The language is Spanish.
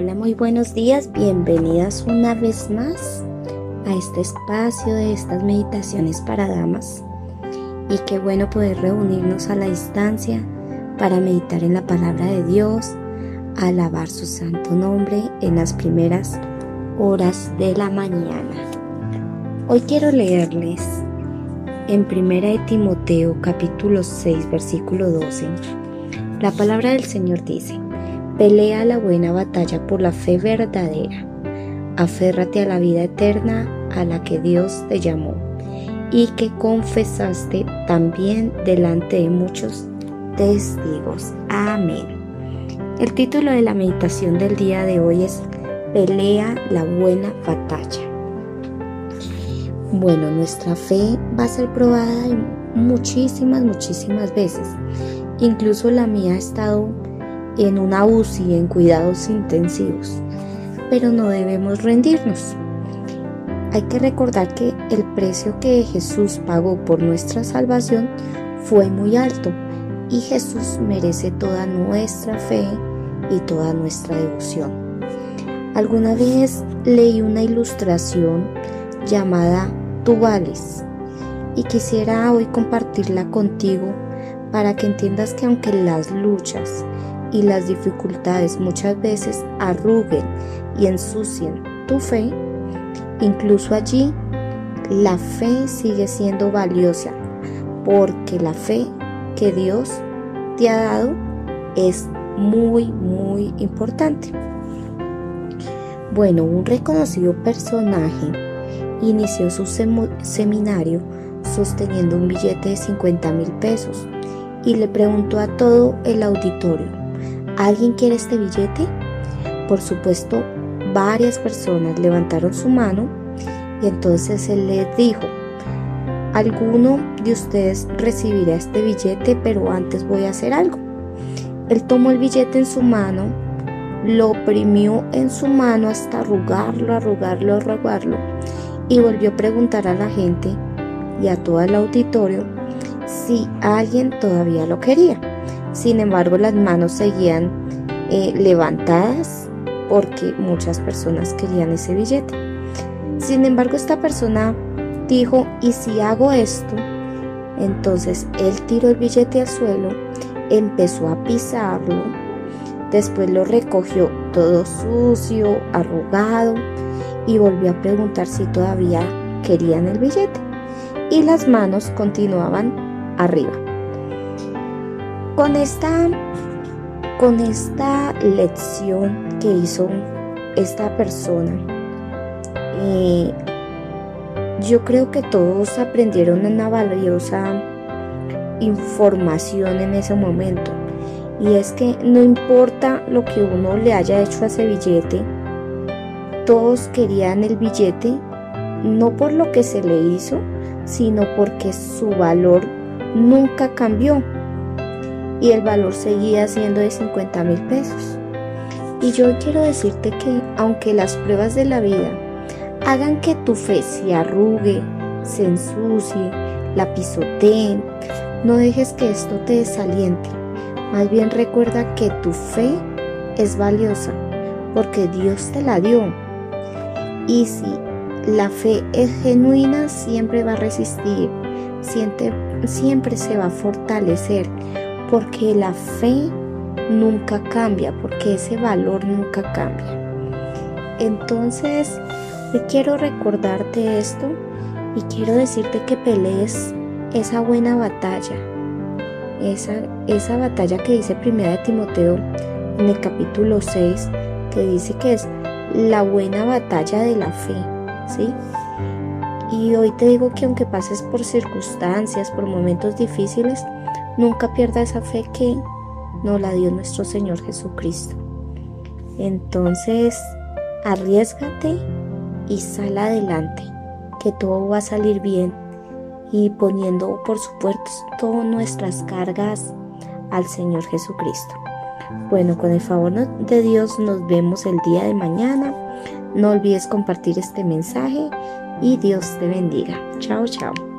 Hola, muy buenos días, bienvenidas una vez más a este espacio de estas meditaciones para damas. Y qué bueno poder reunirnos a la distancia para meditar en la palabra de Dios, alabar su santo nombre en las primeras horas de la mañana. Hoy quiero leerles en 1 de Timoteo capítulo 6 versículo 12. La palabra del Señor dice, Pelea la buena batalla por la fe verdadera. Aférrate a la vida eterna a la que Dios te llamó y que confesaste también delante de muchos testigos. Amén. El título de la meditación del día de hoy es Pelea la buena batalla. Bueno, nuestra fe va a ser probada muchísimas, muchísimas veces. Incluso la mía ha estado en una UCI en cuidados intensivos, pero no debemos rendirnos. Hay que recordar que el precio que Jesús pagó por nuestra salvación fue muy alto y Jesús merece toda nuestra fe y toda nuestra devoción. Alguna vez leí una ilustración llamada Tú y quisiera hoy compartirla contigo para que entiendas que aunque las luchas y las dificultades muchas veces arruguen y ensucien tu fe, incluso allí la fe sigue siendo valiosa porque la fe que Dios te ha dado es muy, muy importante. Bueno, un reconocido personaje inició su seminario sosteniendo un billete de 50 mil pesos y le preguntó a todo el auditorio, ¿Alguien quiere este billete? Por supuesto, varias personas levantaron su mano y entonces él les dijo, alguno de ustedes recibirá este billete, pero antes voy a hacer algo. Él tomó el billete en su mano, lo oprimió en su mano hasta arrugarlo, arrugarlo, arrugarlo y volvió a preguntar a la gente y a todo el auditorio si alguien todavía lo quería. Sin embargo, las manos seguían eh, levantadas porque muchas personas querían ese billete. Sin embargo, esta persona dijo, ¿y si hago esto? Entonces él tiró el billete al suelo, empezó a pisarlo, después lo recogió todo sucio, arrugado y volvió a preguntar si todavía querían el billete. Y las manos continuaban arriba. Con esta, con esta lección que hizo esta persona, eh, yo creo que todos aprendieron una valiosa información en ese momento. Y es que no importa lo que uno le haya hecho a ese billete, todos querían el billete no por lo que se le hizo, sino porque su valor nunca cambió y el valor seguía siendo de 50 mil pesos. Y yo quiero decirte que aunque las pruebas de la vida hagan que tu fe se arrugue, se ensucie, la pisoteen, no dejes que esto te desaliente. Más bien recuerda que tu fe es valiosa porque Dios te la dio. Y si la fe es genuina, siempre va a resistir, siempre, siempre se va a fortalecer porque la fe nunca cambia, porque ese valor nunca cambia. Entonces, hoy quiero recordarte esto y quiero decirte que pelees esa buena batalla, esa, esa batalla que dice primera de Timoteo en el capítulo 6, que dice que es la buena batalla de la fe, ¿sí? Y hoy te digo que aunque pases por circunstancias, por momentos difíciles, Nunca pierda esa fe que nos la dio nuestro Señor Jesucristo. Entonces, arriesgate y sal adelante, que todo va a salir bien y poniendo, por supuesto, todas nuestras cargas al Señor Jesucristo. Bueno, con el favor de Dios nos vemos el día de mañana. No olvides compartir este mensaje y Dios te bendiga. Chao, chao.